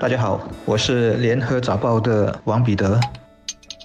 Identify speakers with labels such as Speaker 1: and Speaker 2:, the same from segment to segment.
Speaker 1: 大家好，我是联合早报的王彼得。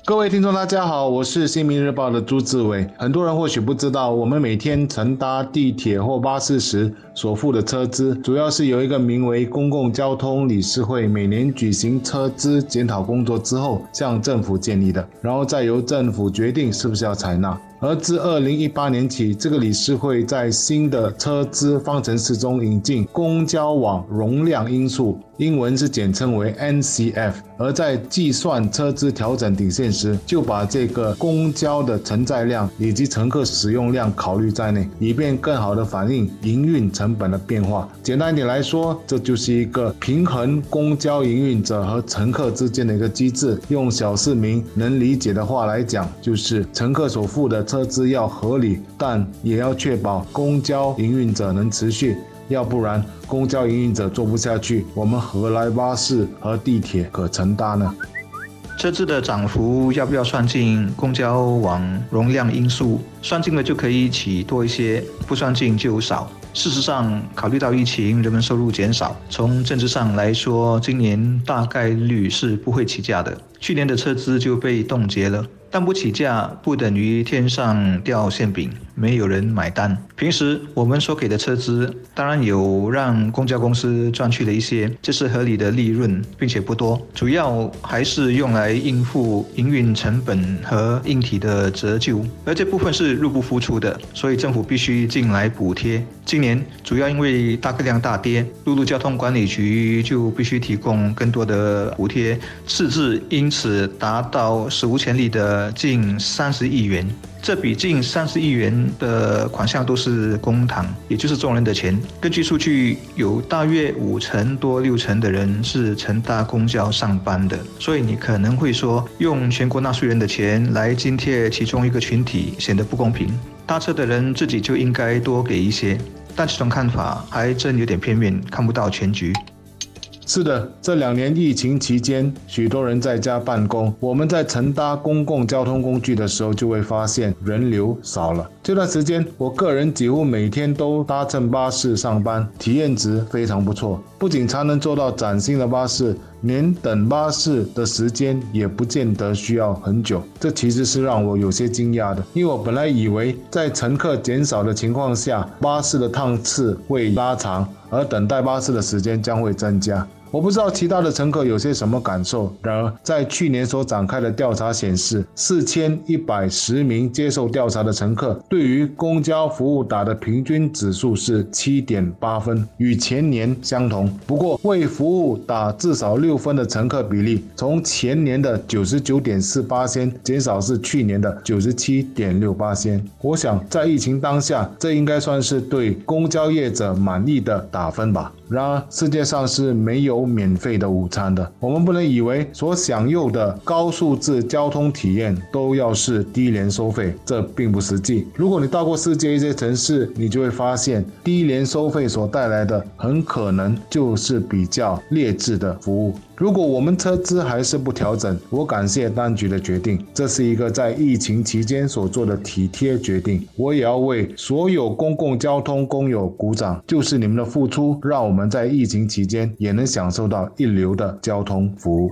Speaker 2: 各位听众，大家好，我是新民日报的朱志伟。很多人或许不知道，我们每天乘搭地铁或巴士时所付的车资，主要是由一个名为公共交通理事会每年举行车资检讨工作之后向政府建议的，然后再由政府决定是不是要采纳。而自二零一八年起，这个理事会在新的车资方程式中引进公交网容量因素，英文是简称为 NCF。而在计算车资调整底线时，就把这个公交的承载量以及乘客使用量考虑在内，以便更好的反映营运成本的变化。简单一点来说，这就是一个平衡公交营运者和乘客之间的一个机制。用小市民能理解的话来讲，就是乘客所付的。车资要合理，但也要确保公交营运者能持续，要不然公交营运者做不下去，我们何来巴士和地铁可承担呢？
Speaker 1: 车资的涨幅要不要算进公交网容量因素？算进了就可以起多一些，不算进就少。事实上，考虑到疫情，人们收入减少，从政治上来说，今年大概率是不会起价的。去年的车资就被冻结了。但不起价不等于天上掉馅饼，没有人买单。平时我们所给的车资，当然有让公交公司赚去了一些，这是合理的利润，并且不多，主要还是用来应付营运成本和硬体的折旧，而这部分是入不敷出的，所以政府必须进来补贴。今年主要因为大客量大跌，陆路交通管理局就必须提供更多的补贴，赤字因此达到史无前例的。呃近三十亿元，这笔近三十亿元的款项都是公帑，也就是众人的钱。根据数据，有大约五成多六成的人是乘搭公交上班的，所以你可能会说，用全国纳税人的钱来津贴其中一个群体，显得不公平。搭车的人自己就应该多给一些，但这种看法还真有点片面，看不到全局。
Speaker 2: 是的，这两年疫情期间，许多人在家办公。我们在乘搭公共交通工具的时候，就会发现人流少了。这段时间，我个人几乎每天都搭乘巴士上班，体验值非常不错。不仅常能坐到崭新的巴士，连等巴士的时间也不见得需要很久。这其实是让我有些惊讶的，因为我本来以为在乘客减少的情况下，巴士的趟次会拉长，而等待巴士的时间将会增加。我不知道其他的乘客有些什么感受。然而，在去年所展开的调查显示，四千一百十名接受调查的乘客对于公交服务打的平均指数是七点八分，与前年相同。不过，为服务打至少六分的乘客比例，从前年的九十九点四八仙减少至去年的九十七点六八仙。我想，在疫情当下，这应该算是对公交业者满意的打分吧。然而，世界上是没有免费的午餐的。我们不能以为所享用的高素质交通体验都要是低廉收费，这并不实际。如果你到过世界一些城市，你就会发现，低廉收费所带来的很可能就是比较劣质的服务。如果我们车资还是不调整，我感谢当局的决定，这是一个在疫情期间所做的体贴决定。我也要为所有公共交通工友鼓掌，就是你们的付出，让我们在疫情期间也能享受到一流的交通服务。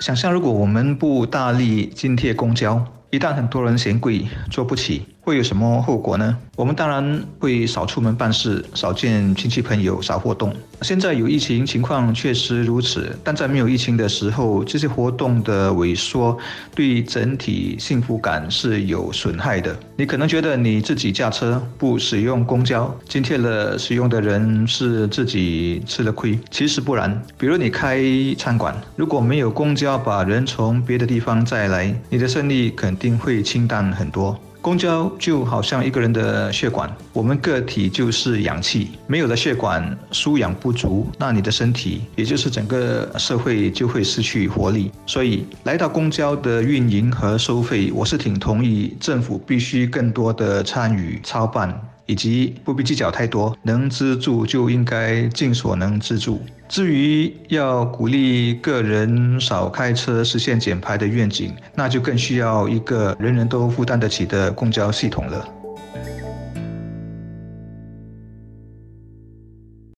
Speaker 1: 想象如果我们不大力津贴公交，一旦很多人嫌贵，坐不起。会有什么后果呢？我们当然会少出门办事，少见亲戚朋友，少活动。现在有疫情情况确实如此，但在没有疫情的时候，这些活动的萎缩对整体幸福感是有损害的。你可能觉得你自己驾车不使用公交，津贴了使用的人是自己吃了亏。其实不然，比如你开餐馆，如果没有公交把人从别的地方载来，你的生意肯定会清淡很多。公交就好像一个人的血管，我们个体就是氧气，没有了血管输氧不足，那你的身体，也就是整个社会就会失去活力。所以来到公交的运营和收费，我是挺同意政府必须更多的参与操办。以及不必计较太多，能资助就应该尽所能资助。至于要鼓励个人少开车、实现减排的愿景，那就更需要一个人人都负担得起的公交系统了。